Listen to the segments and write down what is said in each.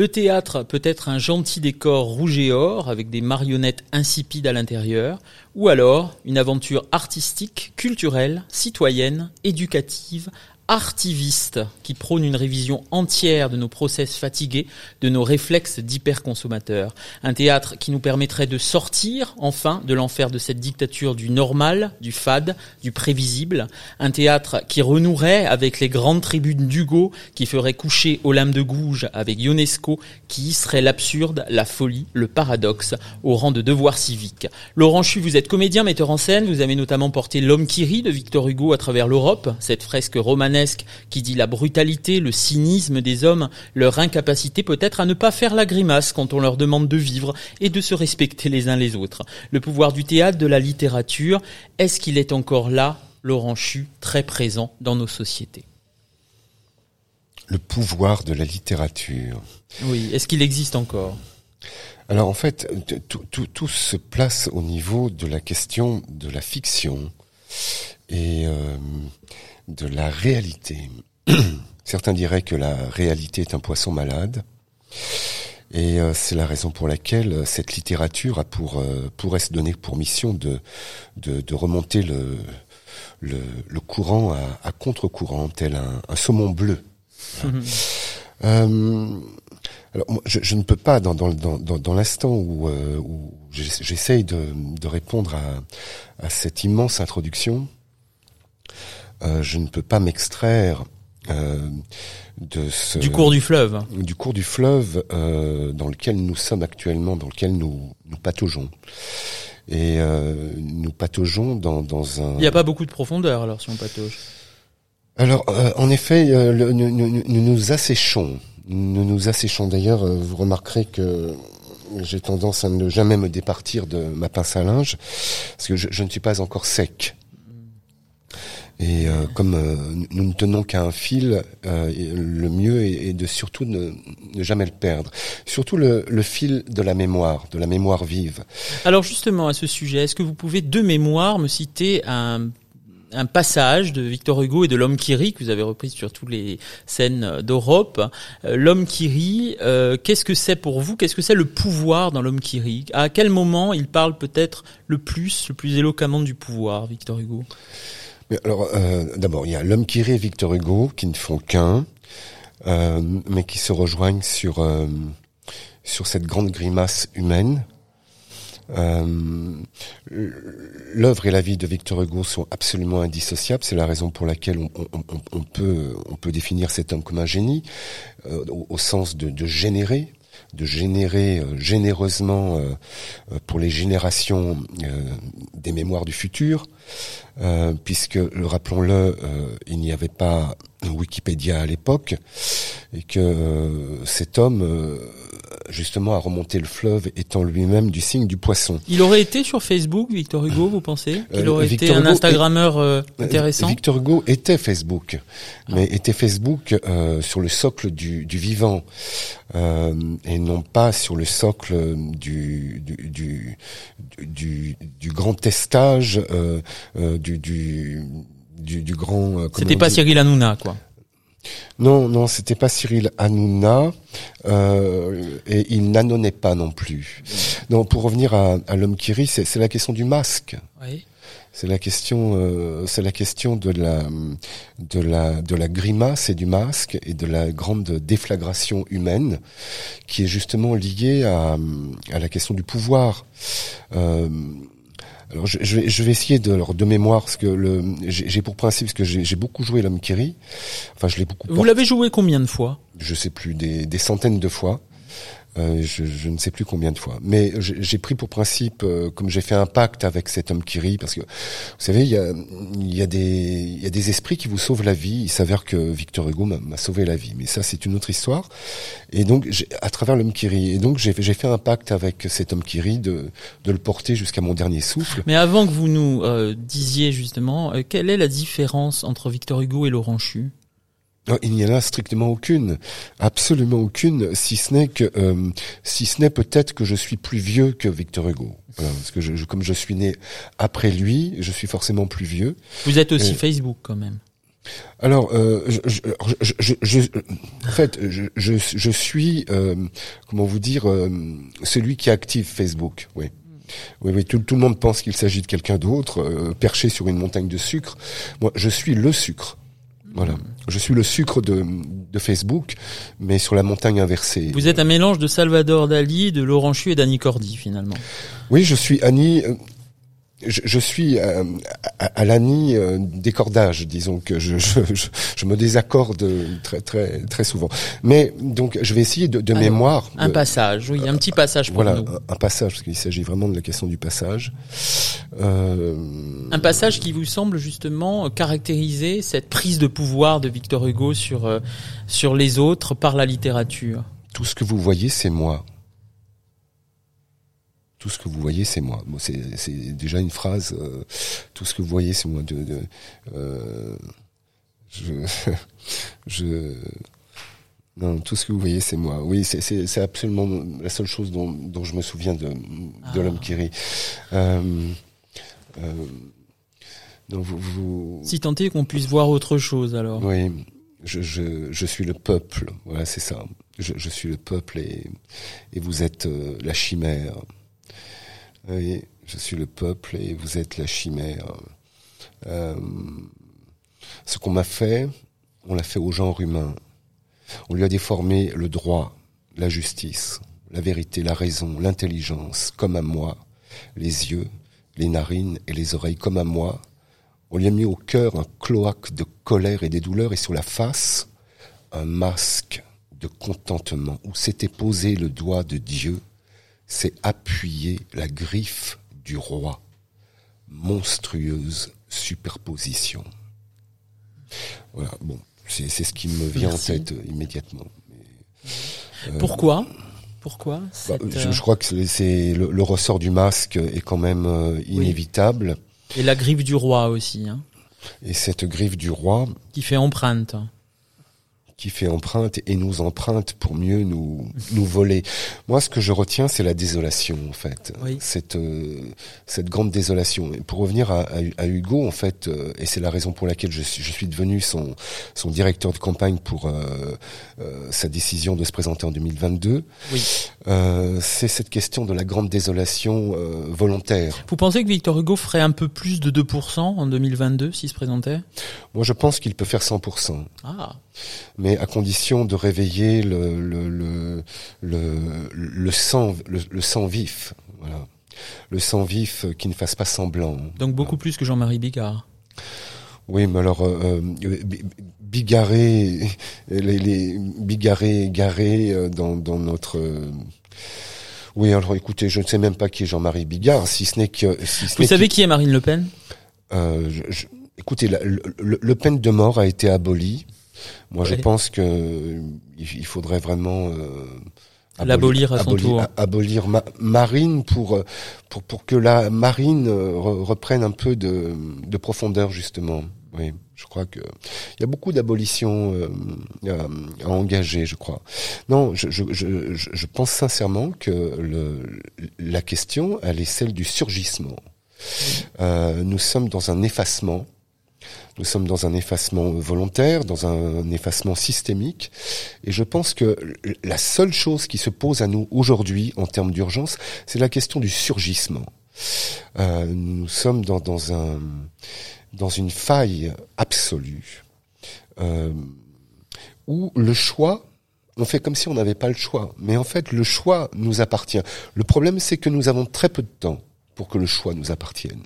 Le théâtre peut être un gentil décor rouge et or avec des marionnettes insipides à l'intérieur, ou alors une aventure artistique, culturelle, citoyenne, éducative, artiviste qui prône une révision entière de nos process fatigués, de nos réflexes d'hyperconsommateurs. Un théâtre qui nous permettrait de sortir enfin de l'enfer de cette dictature du normal, du fade, du prévisible. Un théâtre qui renouerait avec les grandes tribunes d'Hugo, qui ferait coucher aux lames de gouge avec Ionesco, qui hisserait l'absurde, la folie, le paradoxe au rang de devoir civique. Laurent Chu, vous êtes comédien, metteur en scène, vous avez notamment porté L'homme qui rit de Victor Hugo à travers l'Europe, cette fresque romanesque qui dit la brutalité, le cynisme des hommes, leur incapacité peut-être à ne pas faire la grimace quand on leur demande de vivre et de se respecter les uns les autres. Le pouvoir du théâtre, de la littérature, est-ce qu'il est encore là, Laurent Chu, très présent dans nos sociétés? Le pouvoir de la littérature. Oui, est-ce qu'il existe encore? Alors en fait, tout, tout, tout, se place au niveau de la question de la fiction. Et euh, de la réalité. Certains diraient que la réalité est un poisson malade. Et euh, c'est la raison pour laquelle euh, cette littérature a pour pourrait se donner pour mission de de, remonter le, le, courant à, contre-courant, tel un, saumon bleu. alors je, ne peux pas dans dans dans, dans l'instant où, où j'essaye de, de répondre à, à cette immense introduction, euh, je ne peux pas m'extraire euh, de ce du cours du fleuve, du cours du fleuve euh, dans lequel nous sommes actuellement, dans lequel nous nous pataugeons. Et euh, nous pataugeons dans, dans un. Il n'y a pas beaucoup de profondeur alors si on patauge. Alors, euh, en effet, le, nous, nous, nous, asséchons. Nous nous asséchons. D'ailleurs, vous remarquerez que j'ai tendance à ne jamais me départir de ma pince à linge, parce que je, ne suis pas encore sec. Et euh, comme euh, nous ne tenons qu'à un fil, euh, le mieux est, de surtout ne, jamais le perdre. Surtout le, le, fil de la mémoire, de la mémoire vive. Alors justement à ce sujet, est-ce que vous pouvez de mémoire me citer un un passage de Victor Hugo et de L'homme qui rit que vous avez repris sur toutes les scènes d'Europe. L'homme qui rit, qu'est-ce que c'est pour vous? Qu'est-ce que c'est le pouvoir dans L'homme qui rit? À quel moment il parle peut-être le plus, le plus éloquemment du pouvoir, Victor Hugo? Alors, euh, d'abord, il y a l'homme qui rit et Victor Hugo qui ne font qu'un, euh, mais qui se rejoignent sur euh, sur cette grande grimace humaine. L'œuvre et la vie de Victor Hugo sont absolument indissociables. C'est la raison pour laquelle on, peut on peut définir cet homme comme un génie, au, au, sens de, de générer, de générer généreusement pour les générations des mémoires du futur. Euh, puisque, rappelons-le, euh, il n'y avait pas Wikipédia à l'époque, et que euh, cet homme, justement, a remonté le fleuve étant lui-même du signe du poisson. Il aurait été sur Facebook, Victor Hugo, vous pensez? Il aurait été un Instagrammeur intéressant? Victor Hugo était Facebook, mais ah. était Facebook sur le socle du, du vivant, et non pas sur le socle du, du, du, du, du grand testage du du, du, grand. Euh, c'était pas Cyril Hanouna, quoi. Non, non, c'était pas Cyril Hanouna, euh, et il n'annonnait pas non plus. Donc, pour revenir à, l'homme qui rit, c'est la question du masque. Oui. C'est la question, euh, c'est la question de la, de la, de la grimace et du masque et de la grande déflagration humaine, qui est justement liée à, à la question du pouvoir. Euh, alors je, je, vais, je vais essayer de leur de mémoire parce que le j'ai pour principe parce que j'ai beaucoup joué l'homme qui rit. Enfin, je l'ai beaucoup. Vous l'avez joué combien de fois? Je sais plus des, des centaines de fois. Euh, je, je, ne sais plus combien de fois. Mais j'ai pris pour principe, euh, comme j'ai fait un pacte avec cet homme qui rit, parce que vous savez, il y a, y, a y a des esprits qui vous sauvent la vie. Il s'avère que Victor Hugo m'a sauvé la vie, mais ça c'est une autre histoire. Et donc, à travers l'homme qui rit, et donc j'ai fait un pacte avec cet homme qui rit de, de le porter jusqu'à mon dernier souffle. Mais avant que vous nous euh, disiez justement, quelle est la différence entre Victor Hugo et Laurent Chu? Il n'y en a strictement aucune, absolument aucune, si ce n'est que, euh, si ce n'est peut-être que je suis plus vieux que Victor Hugo. parce que je, comme je suis né après lui, je suis forcément plus vieux. Vous êtes aussi Facebook quand même. alors, euh, je, je, je, en fait, je, suis, euh, comment vous dire, euh, celui qui active Facebook. Oui. Oui, oui, tout, tout le monde pense qu'il s'agit de quelqu'un d'autre, euh, perché sur une montagne de sucre. Moi, je suis le sucre. Voilà. Je suis le sucre de, de Facebook, mais sur la montagne inversée. Vous êtes un mélange de Salvador Dali, de Laurent Chu et d'Annie Cordy, finalement. Oui, je suis Annie je, je, suis à, à, à l'année euh, des cordages, disons que je, je, je, me désaccorde très très très souvent. Mais donc je vais essayer de, de mémoire. Un passage, oui, un petit passage pour voilà, nous. Un, passage, parce qu'il s'agit vraiment de la question du passage. Euh... Un passage qui vous semble justement caractériser cette prise de pouvoir de Victor Hugo sur euh, sur les autres par la littérature. Tout ce que vous voyez, c'est moi tout ce que vous voyez, c'est moi. Bon, c'est déjà une phrase. Euh, tout ce que vous voyez, c'est moi. De, de euh, je, je, non, tout ce que vous voyez, c'est moi. Oui, c'est absolument la seule chose dont, dont je me souviens de, de ah. l'homme qui rit. Euh, euh, donc vous, vous... Si tant est qu'on puisse voir autre chose, alors. Oui, je, je, je suis le peuple. Voilà, c'est ça. Je, je, suis le peuple et, et vous êtes euh, la chimère. Oui, je suis le peuple et vous êtes la chimère. Euh, ce qu'on m'a fait, on l'a fait au genre humain. On lui a déformé le droit, la justice, la vérité, la raison, l'intelligence, comme à moi, les yeux, les narines et les oreilles, comme à moi. On lui a mis au cœur un cloaque de colère et des douleurs et sur la face, un masque de contentement où s'était posé le doigt de Dieu c'est appuyer la griffe du roi. Monstrueuse superposition. Voilà, bon, c'est ce qui me vient en tête euh, immédiatement. Euh, Pourquoi? Pourquoi bah, je, crois que c'est le, ressort du masque est quand même euh, inévitable. Et la griffe du roi aussi. Hein. Et cette griffe du roi qui fait empreinte qui fait empreinte et nous emprunte pour mieux nous nous voler. Moi, ce que je retiens, c'est la désolation, en fait. Cette euh, cette grande désolation. Et pour revenir à, à, Hugo, en fait, euh, et c'est la raison pour laquelle je suis, je suis devenu son son directeur de campagne pour euh, sa décision de se présenter en 2022. Oui. c'est cette question de la grande désolation volontaire. Vous pensez que Victor Hugo ferait un peu plus de 2% en 2022 s'il se présentait? Moi, je pense qu'il peut faire 100%. Ah mais à condition de réveiller le le le le, le sang le, sang vif, voilà, le sang vif qui ne fasse pas semblant. Donc beaucoup plus que Jean-Marie Bigard. Oui, mais alors euh, euh bigarré, les, les bigarré, garé euh, dans dans notre euh, oui, alors écoutez, je ne sais même pas qui est Jean-Marie Bigard, si ce n'est que. Si Vous savez qui... est Marine Le Pen? Euh, je, écoutez, le, le, le, peine de mort a été abolie. Moi, je pense que il faudrait vraiment euh, l'abolir à son tour. Abolir Marine pour pour pour que la Marine euh, reprenne un peu de, de profondeur justement. Oui, je crois que il y a beaucoup d'abolitions euh, à, engager, je crois. Non, je, je, je, je pense sincèrement que le, la question, elle est celle du surgissement. Euh, nous sommes dans un effacement nous sommes dans un effacement volontaire, dans un effacement systémique. Et je pense que la seule chose qui se pose à nous aujourd'hui en termes d'urgence, c'est la question du surgissement. Euh, nous sommes dans, dans, un, dans une faille absolue euh, où le choix on fait comme si on n'avait pas le choix. Mais en fait, le choix nous appartient. Le problème, c'est que nous avons très peu de temps pour que le choix nous appartienne.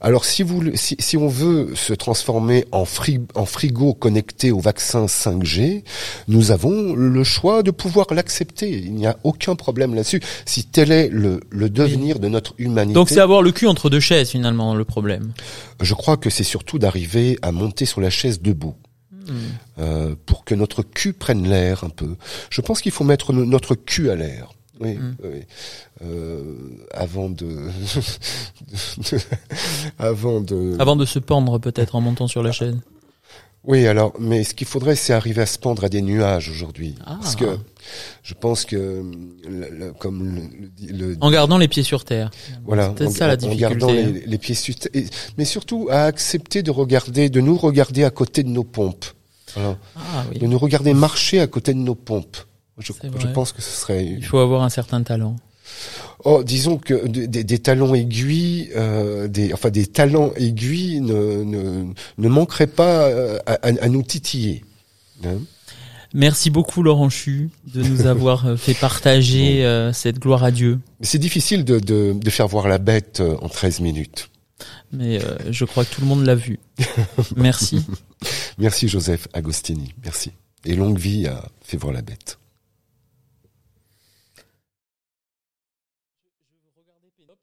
Alors si vous si, si on veut se transformer en, en frigo connecté au vaccin 5G, nous avons le choix de pouvoir l'accepter. Il n'y a aucun problème là-dessus. Si tel est le, le devenir de notre humanité. Donc c'est avoir le cul entre deux chaises finalement le problème. Je crois que c'est surtout d'arriver à monter sur la chaise debout. Hmm. Euh, pour que notre cul prenne l'air un peu. Je pense qu'il faut mettre notre cul à l'air. Oui, hmm. oui. Euh, avant de, avant de, avant de se pendre peut-être en montant sur la chaîne. Oui, alors, mais ce qu'il faudrait, c'est arriver à se pendre à des nuages aujourd'hui, ah. parce que Je pense que, comme le, en gardant les pieds sur terre. Voilà, c'est ça la difficulté. En gardant les, pieds sur terre, mais surtout à accepter de regarder, de nous regarder à côté de nos pompes. Ah, oui. De nous regarder marcher à côté de nos pompes. Je, je pense que ce serait. Il faut avoir un certain talent. Oh, disons que des, talons aiguilles, euh, des, enfin des talents aiguilles ne, ne, ne manqueraient pas euh, à, à, nous titiller. Hein Merci beaucoup Laurent Chu de nous avoir euh, fait partager euh, cette gloire à Dieu. C'est difficile de, de, de, faire voir la bête en 13 minutes. Mais je crois que tout le monde l'a vu. Merci. Merci Joseph Agostini. Merci. Et longue vie à Fait voir la bête.